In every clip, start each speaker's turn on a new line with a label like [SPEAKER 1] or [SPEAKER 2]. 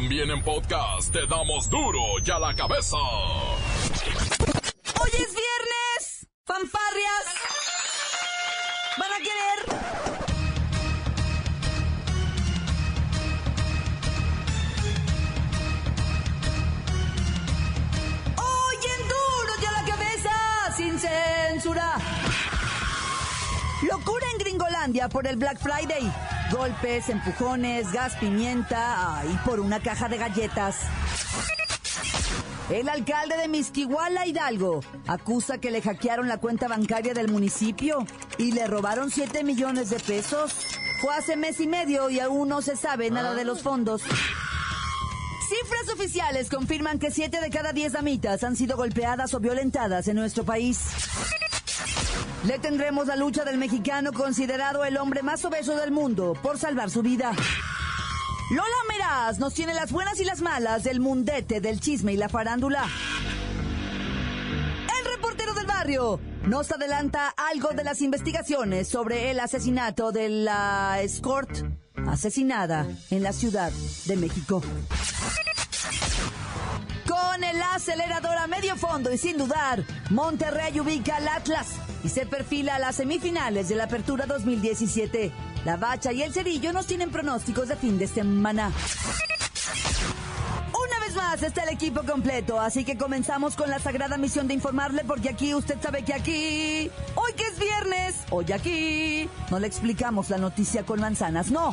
[SPEAKER 1] También en podcast te damos duro y a la cabeza.
[SPEAKER 2] Hoy es viernes. Fanfarrias. ¿Van a querer? Hoy en duro y a la cabeza. Sin censura. Locura en Gringolandia por el Black Friday. Golpes, empujones, gas, pimienta. Ay, por una caja de galletas. El alcalde de Misquihuala, Hidalgo, acusa que le hackearon la cuenta bancaria del municipio y le robaron 7 millones de pesos. Fue hace mes y medio y aún no se sabe nada de los fondos. Cifras oficiales confirman que 7 de cada 10 damitas han sido golpeadas o violentadas en nuestro país. Le tendremos la lucha del mexicano considerado el hombre más obeso del mundo por salvar su vida. Lola Meraz nos tiene las buenas y las malas del mundete, del chisme y la farándula. El reportero del barrio nos adelanta algo de las investigaciones sobre el asesinato de la escort asesinada en la Ciudad de México. Con el acelerador a medio fondo y sin dudar, Monterrey ubica al Atlas y se perfila a las semifinales de la Apertura 2017. La Bacha y el Cerillo nos tienen pronósticos de fin de semana. Una vez más está el equipo completo, así que comenzamos con la sagrada misión de informarle, porque aquí usted sabe que aquí, hoy que es viernes, hoy aquí, no le explicamos la noticia con manzanas, no.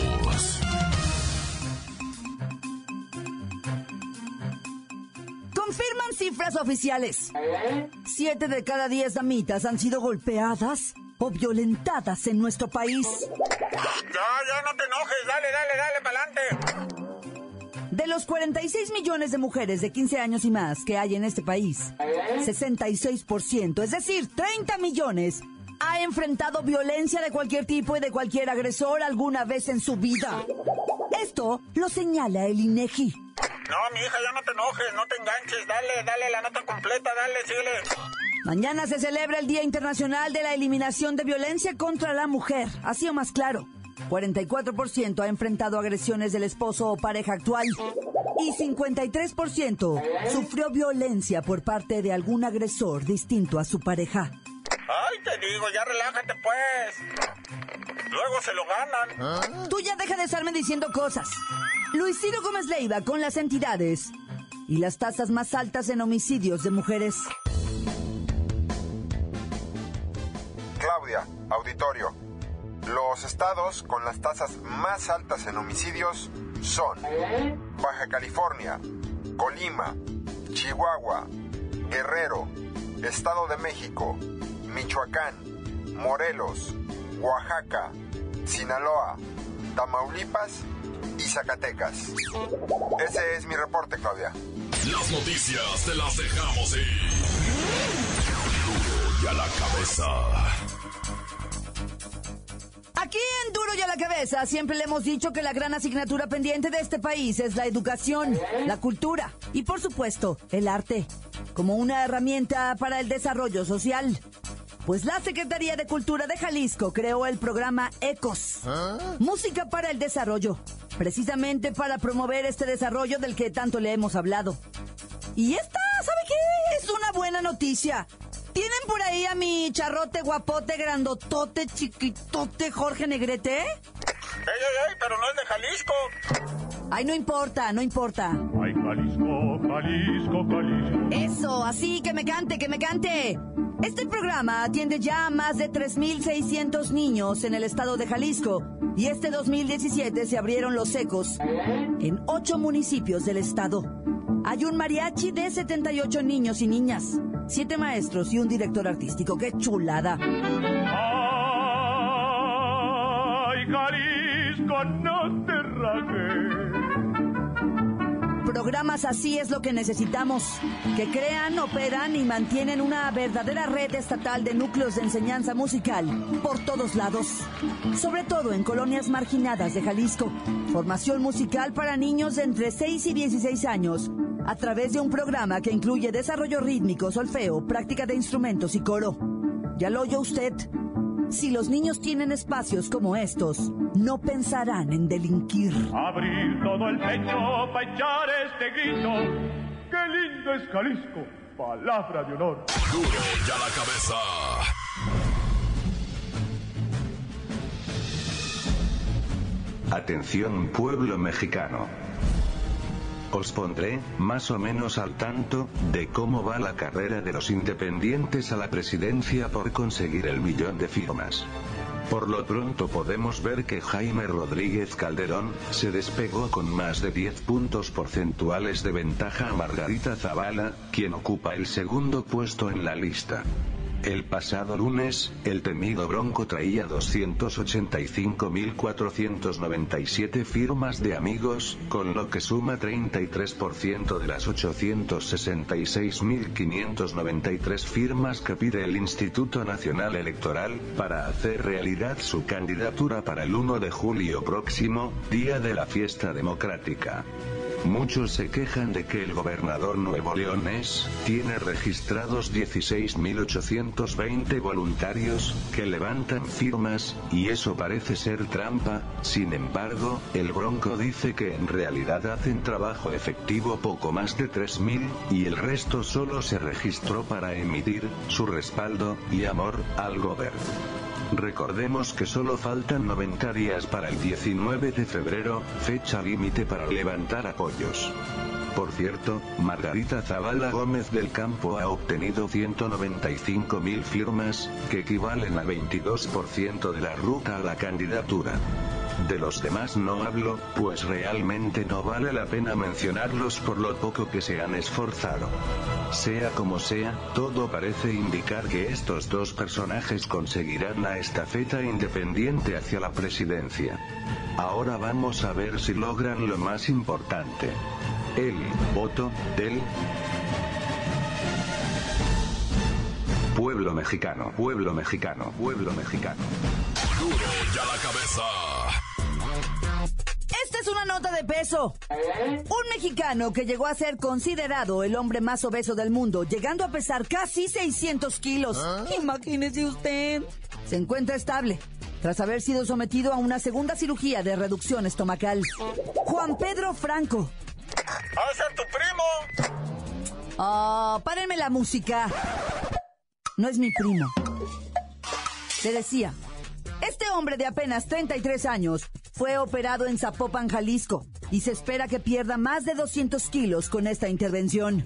[SPEAKER 2] Confirman cifras oficiales. Siete de cada diez damitas han sido golpeadas o violentadas en nuestro país.
[SPEAKER 3] Ya, ya, no te enojes, dale, dale, dale, pa'lante.
[SPEAKER 2] De los 46 millones de mujeres de 15 años y más que hay en este país, 66%, es decir, 30 millones, ha enfrentado violencia de cualquier tipo y de cualquier agresor alguna vez en su vida. Esto lo señala el INEGI.
[SPEAKER 3] No, mi hija, ya no te enojes, no te enganches, dale, dale la nota completa, dale, síguele.
[SPEAKER 2] Mañana se celebra el Día Internacional de la Eliminación de Violencia contra la Mujer. Así o más claro. 44% ha enfrentado agresiones del esposo o pareja actual y 53% sufrió violencia por parte de algún agresor distinto a su pareja.
[SPEAKER 3] Ay, te digo, ya relájate pues. Luego se lo ganan.
[SPEAKER 2] Tú ya deja de estarme diciendo cosas. Luis Ciro Gómez Leiva con las entidades y las tasas más altas en homicidios de mujeres.
[SPEAKER 4] Claudia, auditorio. Los estados con las tasas más altas en homicidios son Baja California, Colima, Chihuahua, Guerrero, Estado de México, Michoacán, Morelos, Oaxaca, Sinaloa, Tamaulipas y Zacatecas. Ese es mi reporte, Claudia.
[SPEAKER 1] Las noticias te las dejamos ir. Duro y a la cabeza.
[SPEAKER 2] Aquí en Duro y a la cabeza siempre le hemos dicho que la gran asignatura pendiente de este país es la educación, la cultura y por supuesto el arte, como una herramienta para el desarrollo social. Pues la Secretaría de Cultura de Jalisco creó el programa ECOS, Música para el Desarrollo, precisamente para promover este desarrollo del que tanto le hemos hablado. Y esta, ¿sabe qué? Es una buena noticia. ¿Tienen por ahí a mi charrote guapote, grandotote, chiquitote Jorge Negrete?
[SPEAKER 3] Ey, ey, ey, pero no es de Jalisco.
[SPEAKER 2] Ay, no importa, no importa.
[SPEAKER 5] Ay, Jalisco, Jalisco, Jalisco.
[SPEAKER 2] Eso, así, que me cante, que me cante. Este programa atiende ya a más de 3.600 niños en el estado de Jalisco y este 2017 se abrieron los secos en ocho municipios del estado. Hay un mariachi de 78 niños y niñas, siete maestros y un director artístico. ¡Qué chulada!
[SPEAKER 5] Ay, Jalisco, no te rajes.
[SPEAKER 2] Programas así es lo que necesitamos, que crean, operan y mantienen una verdadera red estatal de núcleos de enseñanza musical por todos lados, sobre todo en colonias marginadas de Jalisco. Formación musical para niños de entre 6 y 16 años, a través de un programa que incluye desarrollo rítmico, solfeo, práctica de instrumentos y coro. ¿Ya lo oyó usted? Si los niños tienen espacios como estos, no pensarán en delinquir.
[SPEAKER 5] Abrir todo el pecho para echar este grito. ¡Qué lindo es Jalisco! Palabra de honor.
[SPEAKER 1] Duro ya la cabeza.
[SPEAKER 6] Atención pueblo mexicano. Os pondré, más o menos al tanto, de cómo va la carrera de los independientes a la presidencia por conseguir el millón de firmas. Por lo pronto podemos ver que Jaime Rodríguez Calderón, se despegó con más de 10 puntos porcentuales de ventaja a Margarita Zavala, quien ocupa el segundo puesto en la lista. El pasado lunes, el temido Bronco traía 285.497 firmas de amigos, con lo que suma 33% de las 866.593 firmas que pide el Instituto Nacional Electoral, para hacer realidad su candidatura para el 1 de julio próximo, día de la fiesta democrática. Muchos se quejan de que el gobernador Nuevo Leones tiene registrados 16.820 voluntarios que levantan firmas, y eso parece ser trampa, sin embargo, el Bronco dice que en realidad hacen trabajo efectivo poco más de 3.000, y el resto solo se registró para emitir su respaldo y amor al gobierno. Recordemos que solo faltan 90 días para el 19 de febrero, fecha límite para levantar apoyos. Por cierto, Margarita Zavala Gómez del Campo ha obtenido 195.000 firmas, que equivalen a 22% de la ruta a la candidatura. De los demás no hablo, pues realmente no vale la pena mencionarlos por lo poco que se han esforzado. Sea como sea, todo parece indicar que estos dos personajes conseguirán la estafeta independiente hacia la presidencia. Ahora vamos a ver si logran lo más importante. El voto del pueblo mexicano, pueblo mexicano, pueblo mexicano.
[SPEAKER 1] Duro ya la cabeza.
[SPEAKER 2] Una nota de peso. Un mexicano que llegó a ser considerado el hombre más obeso del mundo, llegando a pesar casi 600 kilos. Imagínese usted. Se encuentra estable, tras haber sido sometido a una segunda cirugía de reducción estomacal. Juan Pedro Franco.
[SPEAKER 3] ¡Ha de ser tu primo!
[SPEAKER 2] Oh, párenme la música. No es mi primo. Le decía, este hombre de apenas 33 años fue operado en Zapopan, Jalisco, y se espera que pierda más de 200 kilos con esta intervención.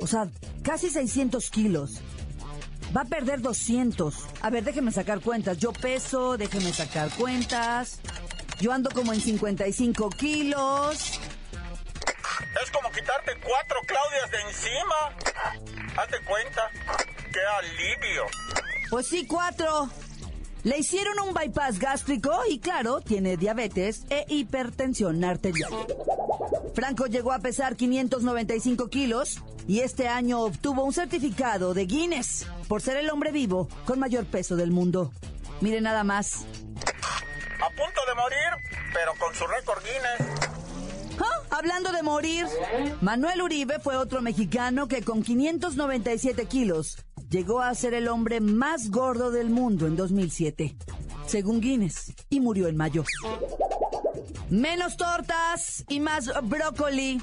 [SPEAKER 2] O sea, casi 600 kilos. Va a perder 200. A ver, déjeme sacar cuentas. Yo peso, déjeme sacar cuentas. Yo ando como en 55 kilos.
[SPEAKER 3] Es como quitarte cuatro Claudias de encima. Hazte cuenta. ¡Qué alivio!
[SPEAKER 2] Pues sí, cuatro. Le hicieron un bypass gástrico y claro, tiene diabetes e hipertensión arterial. Franco llegó a pesar 595 kilos y este año obtuvo un certificado de Guinness por ser el hombre vivo con mayor peso del mundo. Mire nada más.
[SPEAKER 3] A punto de morir, pero con su récord Guinness.
[SPEAKER 2] Ah, Hablando de morir, Manuel Uribe fue otro mexicano que con 597 kilos llegó a ser el hombre más gordo del mundo en 2007, según Guinness, y murió en mayo. Menos tortas y más brócoli.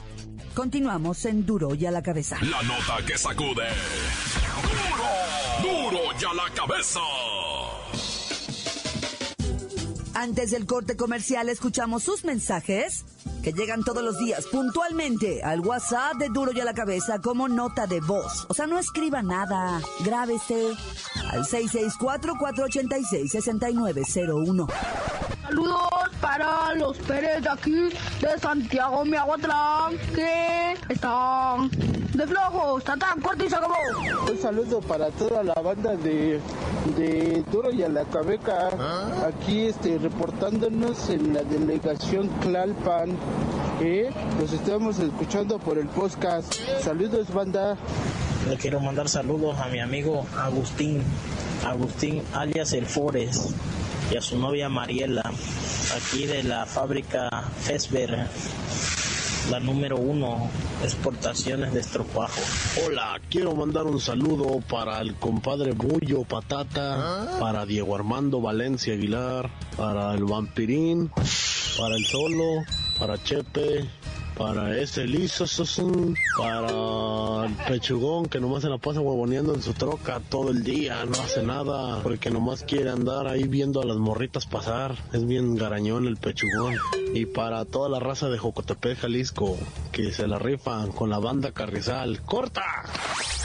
[SPEAKER 2] Continuamos en Duro y a la cabeza.
[SPEAKER 1] La nota que sacude. Duro, duro ya la cabeza.
[SPEAKER 2] Antes del corte comercial escuchamos sus mensajes que llegan todos los días puntualmente al WhatsApp de Duro y a la cabeza como nota de voz. O sea, no escriba nada, grábese al 664-486-6901.
[SPEAKER 7] Saludos para los Pérez de aquí de Santiago Miahuatlán que están de flojos. Tatán, corta y se acabó.
[SPEAKER 8] Un saludo para toda la banda de, de Duro y a la Cabeca. Aquí este, reportándonos en la delegación Clalpan. ¿eh? Los estamos escuchando por el podcast. Saludos, banda.
[SPEAKER 9] Le quiero mandar saludos a mi amigo Agustín, Agustín alias El Forest, y a su novia Mariela, aquí de la fábrica Fesber, la número uno, exportaciones de estropajo.
[SPEAKER 10] Hola, quiero mandar un saludo para el compadre Bullo Patata, para Diego Armando Valencia Aguilar, para el Vampirín, para el Solo, para Chepe, para ese liso, para el pechugón que nomás se la pasa huevoneando en su troca todo el día, no hace nada, porque nomás quiere andar ahí viendo a las morritas pasar, es bien garañón el pechugón. Y para toda la raza de Jocotepec, Jalisco, que se la rifan con la banda Carrizal, ¡corta!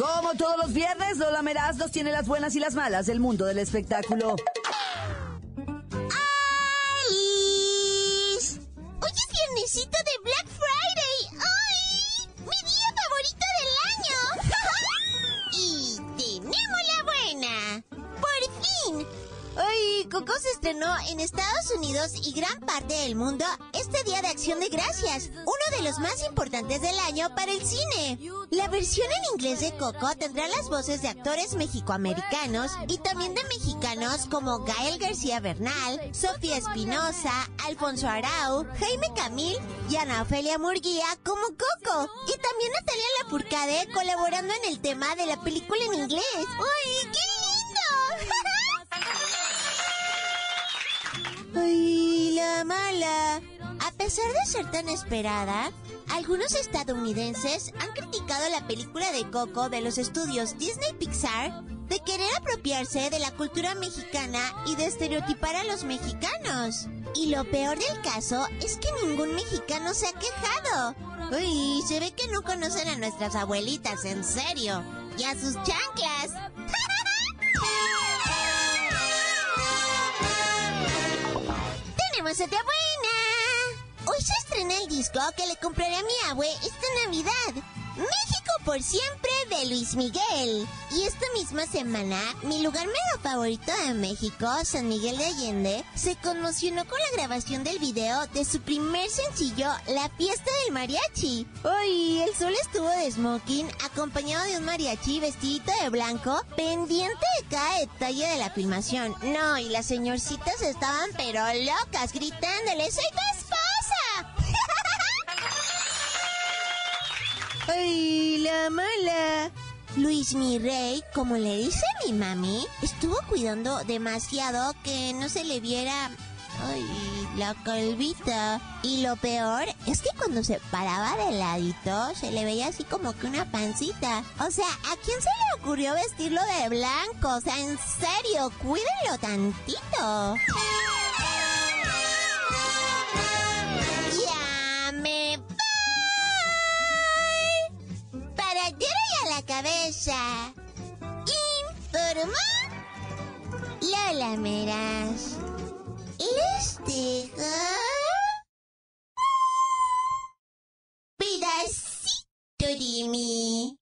[SPEAKER 2] Como todos los viernes, Lola Meraz nos tiene las buenas y las malas del mundo del espectáculo.
[SPEAKER 11] ¡Alice! Hoy es viernesito de Black Friday. ¡Ay! ¡Mi día favorito del año! y tenemos la buena. ¡Por fin! Hoy Coco se estrenó en Estados Unidos y gran parte del mundo este Día de Acción de Gracias, uno de los más importantes del año para el cine. La versión en inglés de Coco tendrá las voces de actores mexicoamericanos y también de mexicanos como Gael García Bernal, Sofía Espinosa, Alfonso Arau, Jaime Camil y Ana Ofelia Murguía como Coco. Y también Natalia Lafourcade colaborando en el tema de la película en inglés. ¡Uy, qué pesar de ser tan esperada, algunos estadounidenses han criticado la película de Coco de los estudios Disney Pixar de querer apropiarse de la cultura mexicana y de estereotipar a los mexicanos. Y lo peor del caso es que ningún mexicano se ha quejado. Uy, se ve que no conocen a nuestras abuelitas, en serio. Y a sus chanclas. tenemos otra buena. Estrena el disco que le compraré a mi abue esta Navidad. México por siempre de Luis Miguel. Y esta misma semana, mi lugar mega favorito de México, San Miguel de Allende, se conmocionó con la grabación del video de su primer sencillo, La Fiesta del Mariachi. Hoy el sol estuvo de smoking, acompañado de un mariachi vestidito de blanco, pendiente de cada detalle de la filmación. No, y las señorcitas estaban pero locas, gritándole, ¡Soy ¡Ay, la mala! Luis mi rey, como le dice mi mami, estuvo cuidando demasiado que no se le viera... Ay, la calvita. Y lo peor es que cuando se paraba de ladito, se le veía así como que una pancita. O sea, ¿a quién se le ocurrió vestirlo de blanco? O sea, en serio, cuídenlo tantito. Cabeza. Informó Lola Meras. Les dejo pedacito de mí.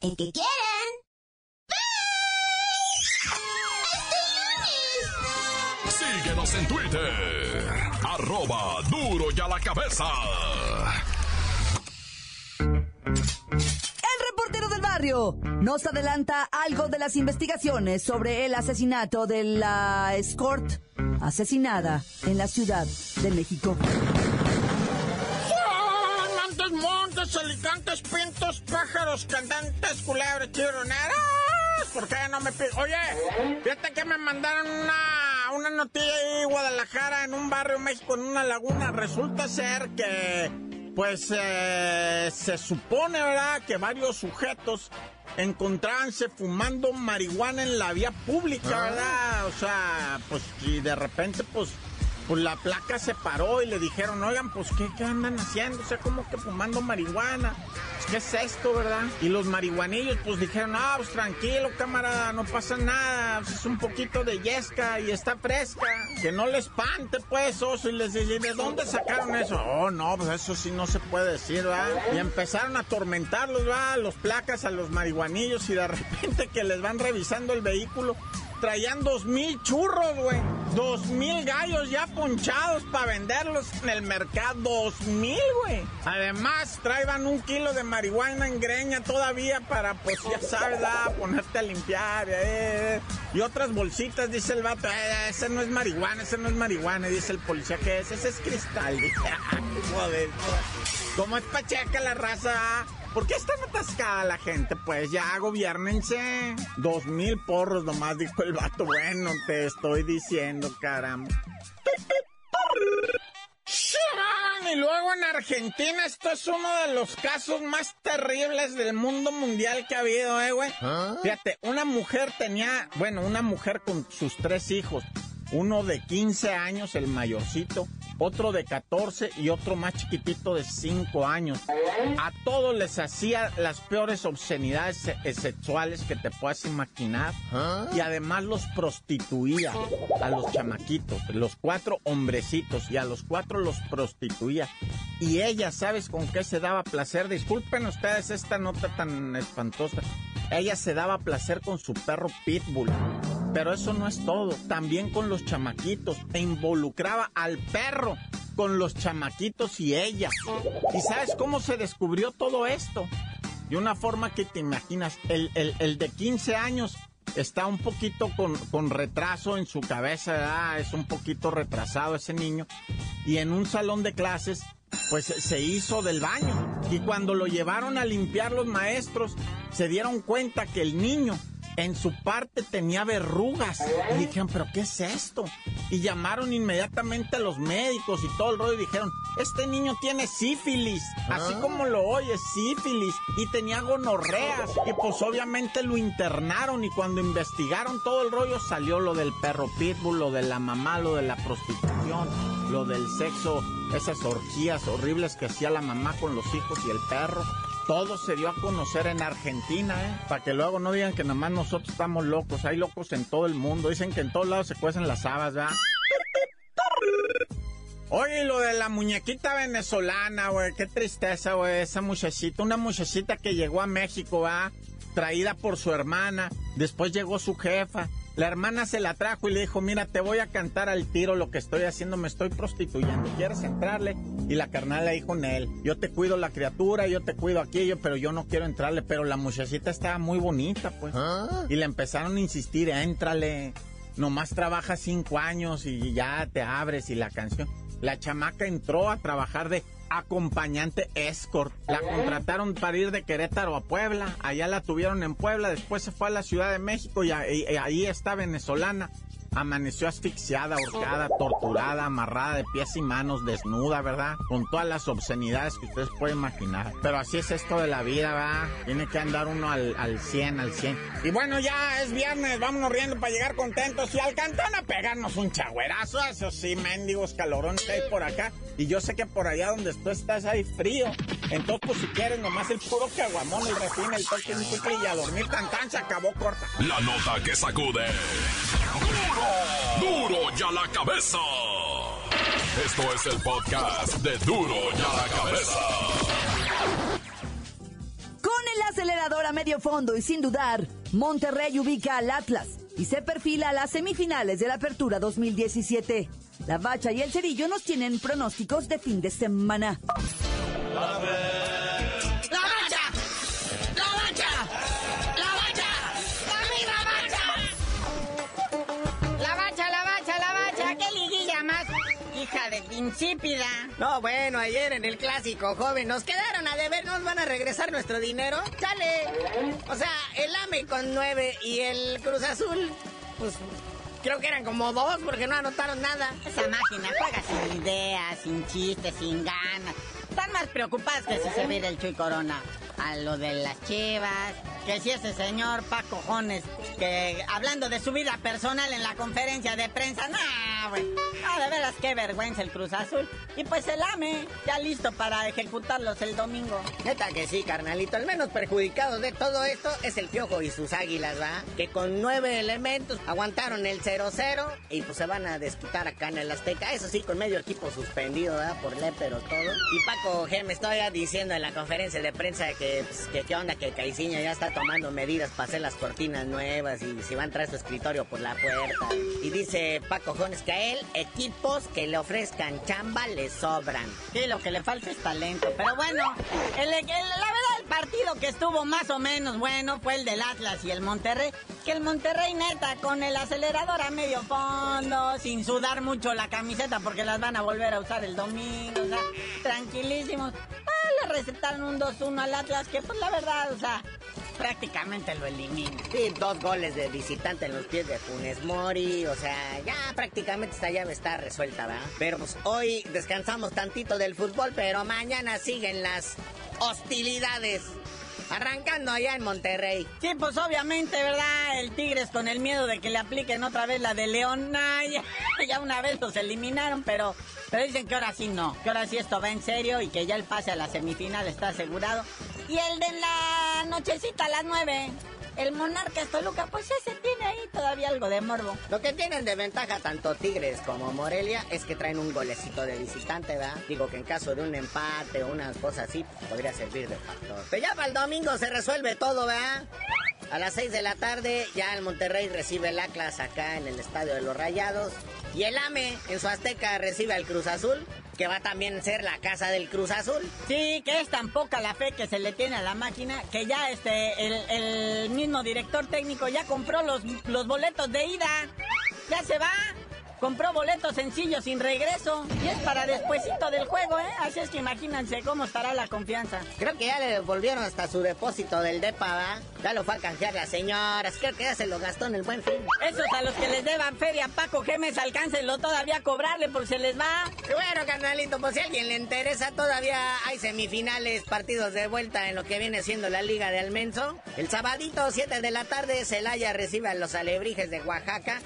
[SPEAKER 11] El que quieran.
[SPEAKER 1] Síguenos en Twitter, arroba duro y a la cabeza.
[SPEAKER 2] Nos adelanta algo de las investigaciones sobre el asesinato de la escort asesinada en la Ciudad de México.
[SPEAKER 3] Montes, montes, alicantes, pintos, pájaros, cantantes, culebras, chironeras. ¿Por qué no me pide? Oye, fíjate que me mandaron una, una noticia ahí, Guadalajara, en un barrio México, en una laguna. Resulta ser que, pues, eh, se supone, ¿verdad?, que varios sujetos encontrábanse fumando marihuana en la vía pública,
[SPEAKER 4] Ah.
[SPEAKER 3] ¿verdad? O sea, pues y de repente pues pues la placa se paró y le dijeron, oigan, pues ¿qué, andan haciendo? O sea, como que fumando marihuana. Pues, ¿Qué es esto, verdad? Y los marihuanillos pues dijeron, ah, pues tranquilo, camarada, no pasa nada, pues, es un poquito de yesca y está fresca. Que no le espante, pues, oso. Y les dice, ¿de dónde sacaron eso? Oh, no, pues eso sí no se puede decir, ¿verdad? Y empezaron a atormentarlos, ¿verdad? Los placas a los marihuanillos y de repente que les van revisando el vehículo traían dos mil churros, güey. Dos mil gallos ya ponchados para venderlos en el mercado. Dos mil, güey. Además, traían un kilo de marihuana en greña todavía para, pues ya sabes, ah, ponerte a limpiar. eh. Y otras bolsitas, dice el vato, eh, ese no es marihuana, ese no es marihuana. Dice el policía, ¿qué es? Ese es cristal. Dice, "Ah, joder. ¿Cómo es pacheca la raza? Ah? ¿Por qué está atascada la gente? Pues ya, gobiernense. Dos mil porros nomás, dijo el vato. Bueno, te estoy diciendo, caramba. Y luego en Argentina, esto es uno de los casos más terribles del mundo mundial que ha habido, eh, güey. Fíjate, una mujer tenía, bueno, una mujer con sus tres hijos. Uno de 15 años, el mayorcito, otro de 14 y otro más chiquitito de 5 años. A todos les hacía las peores obscenidades se- eh, sexuales que te puedas imaginar. Y además los prostituía a los chamaquitos, los cuatro hombrecitos, y a los cuatro los prostituía. Y ella, ¿sabes con qué se daba placer? Disculpen ustedes esta nota tan espantosa. Ella se daba placer con su perro Pitbull. Pero eso no es todo, también con los chamaquitos, e involucraba al perro con los chamaquitos y ella. ¿Y sabes cómo se descubrió todo esto? De una forma que te imaginas, el, el- el de 15 años está un poquito con, con retraso en su cabeza, ¿verdad? es un poquito retrasado ese niño, y en un salón de clases, pues se hizo del baño. Y cuando lo llevaron a limpiar los maestros, se dieron cuenta que el niño en su parte tenía verrugas. Y dijeron, ¿pero qué es esto? Y llamaron inmediatamente a los médicos y todo el rollo y dijeron, este niño tiene sífilis, así como lo oyes, sífilis, y tenía gonorreas. Y pues obviamente lo internaron y cuando investigaron todo el rollo salió lo del perro pitbull, lo de la mamá, lo de la prostitución, lo del sexo, esas orgías horribles que hacía la mamá con los hijos y el perro. Todo se dio a conocer en Argentina, ¿eh? Para que luego no digan que nomás nosotros estamos locos. Hay locos en todo el mundo. Dicen que en todos lados se cuecen las habas, ¿verdad? Oye, lo de la muñequita venezolana, güey. Qué tristeza, güey. Esa muchachita. Una muchachita que llegó a México, ¿va? Traída por su hermana. Después llegó su jefa. La hermana se la trajo y le dijo, mira, te voy a cantar al tiro lo que estoy haciendo, me estoy prostituyendo, ¿quieres entrarle? Y la carnal le dijo en él, yo te cuido la criatura, yo te cuido aquello, pero yo no quiero entrarle, pero la muchachita estaba muy bonita, pues. Y le empezaron a insistir, éntrale, nomás trabaja cinco años y ya te abres y la canción. La chamaca entró a trabajar de acompañante escort. La contrataron para ir de Querétaro a Puebla. Allá la tuvieron en Puebla. Después se fue a la Ciudad de México y, ahí- está venezolana. Amaneció asfixiada, ahorcada, torturada, amarrada de pies y manos, desnuda, ¿verdad? Con todas las obscenidades que ustedes pueden imaginar. Pero así es esto de la vida, ¿verdad? Tiene que andar uno al, al 100, al 100. Y bueno, ya es viernes, vámonos riendo para llegar contentos y al cantón a pegarnos un chagüerazo. Eso sí, mendigos calorones que hay por acá. Y yo sé que por allá donde tú estás hay frío. Entonces, pues si quieres, nomás el puro caguamón, el refín, el toque, un chicle y a dormir tan tan se acabó corta.
[SPEAKER 1] La nota que sacude. ¡Duro! ¡Duro ya la cabeza! Esto es el podcast de Duro ya la cabeza.
[SPEAKER 2] Con el acelerador a medio fondo y sin dudar, Monterrey ubica al Atlas y se perfila a las semifinales de la Apertura 2017. La Bacha y el Cerillo nos tienen pronósticos de fin de semana.
[SPEAKER 11] ¡La
[SPEAKER 12] insípida.
[SPEAKER 13] No, bueno, ayer en el clásico, joven, nos quedaron a deber, ¿nos van a regresar nuestro dinero? ¡Chale! O sea, el AME con nueve y el Cruz Azul, pues creo que eran como dos porque no anotaron nada.
[SPEAKER 12] Esa máquina juega sin ideas, sin chistes, sin ganas. Están más preocupadas que si se viene el Chuy Corona. a lo de las chivas, que si ese señor Paco Jones, que hablando de su vida personal en la conferencia de prensa, nah, güey, no, de veras qué vergüenza el Cruz Azul. Y pues el AME, ya listo para ejecutarlos el domingo.
[SPEAKER 13] Neta que sí, carnalito. El menos perjudicado de todo esto es el Piojo y sus águilas, ¿va? Que con nueve elementos aguantaron el 0-0 y pues se van a desquitar acá en el Azteca. Eso sí, con medio equipo suspendido, ¿verdad? Por pero todo. Y Paco G me estaba diciendo en la conferencia de prensa que, pues, que qué onda, que Caiciña ya está tomando medidas para hacer las cortinas nuevas y si va a entrar su escritorio por la puerta. Y dice Paco Jones que a él equipos que le ofrezcan chamba le sobran.
[SPEAKER 12] Sí, lo que le falta es talento. Pero bueno, la verdad el partido que estuvo más o menos bueno fue el del Atlas y el Monterrey. Que el Monterrey neta con el acelerador a medio fondo, sin sudar mucho la camiseta porque las van a volver a usar el domingo, o sea, tranquilísimos. Ah, le recetaron un 2-1 al Atlas que pues la verdad, o sea, prácticamente lo elimina.
[SPEAKER 13] Sí, dos goles de visitante en los pies de Funes Mori, o sea, ya prácticamente esta llave está resuelta, ¿verdad? Pero pues hoy descansamos tantito del fútbol, pero mañana siguen las hostilidades. Arrancando allá en Monterrey.
[SPEAKER 12] Sí, pues obviamente, ¿verdad? El Tigres con el miedo de que le apliquen otra vez la de León. ya, ya, una vez los eliminaron, pero, pero dicen que ahora sí no. Que ahora sí esto va en serio y que ya el pase a la semifinal está asegurado. Y el de la nochecita a las nueve. El Monarcas Toluca, pues ese tiene ahí todavía algo de morbo.
[SPEAKER 13] Lo que tienen de ventaja tanto Tigres como Morelia es que traen un golecito de visitante, ¿verdad? Digo que en caso de un empate o unas cosas así, podría servir de factor. Pero ya para el domingo se resuelve todo, ¿verdad? A las 6 de la tarde ya el Monterrey recibe el Atlas acá en el Estadio de los Rayados. Y el AME en su Azteca recibe al Cruz Azul que va también a ser la casa del Cruz Azul.
[SPEAKER 12] Sí, que es tan poca la fe que se le tiene a la máquina que ya este el, mismo director técnico ya compró los, los boletos de ida. Ya se va. Compró boletos sencillos sin regreso. Y es para despuesito del juego, ¿eh? Así es que imagínense cómo estará la confianza.
[SPEAKER 13] Creo que ya le devolvieron hasta su depósito del DEPA, ¿va? Ya lo fue a canjear las señoras. Creo que ya se lo gastó en el buen fin.
[SPEAKER 12] Esos a los que les deban feria, Paco Gemes, alcáncenlo todavía a cobrarle por se les va.
[SPEAKER 13] bueno, carnalito, pues si a alguien le interesa, todavía hay semifinales, partidos de vuelta en lo que viene siendo la Liga de Almenso. El sabadito, 7 de la tarde, Celaya recibe a los alebrijes de Oaxaca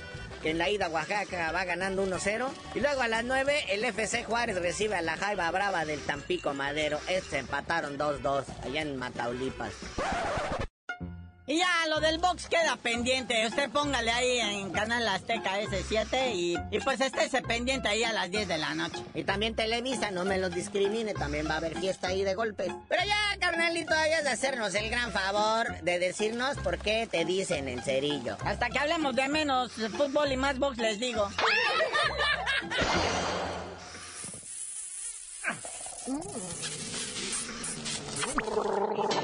[SPEAKER 13] que en la ida Oaxaca va ganando 1-0. Y luego a las 9 el FC Juárez recibe a la Jaiba Brava del Tampico Madero. Este empataron 2-2 allá en Mataulipas.
[SPEAKER 12] Y ya, lo del box queda pendiente. Usted póngale ahí en Canal Azteca S7 y, y pues estése pendiente ahí a las 10 de la noche.
[SPEAKER 13] Y también Televisa, no me los discrimine, también va a haber fiesta ahí de golpes. Pero ya, carnalito, hayas de hacernos el gran favor de decirnos por qué te dicen el cerillo.
[SPEAKER 12] Hasta que hablemos de menos fútbol y más box, les digo.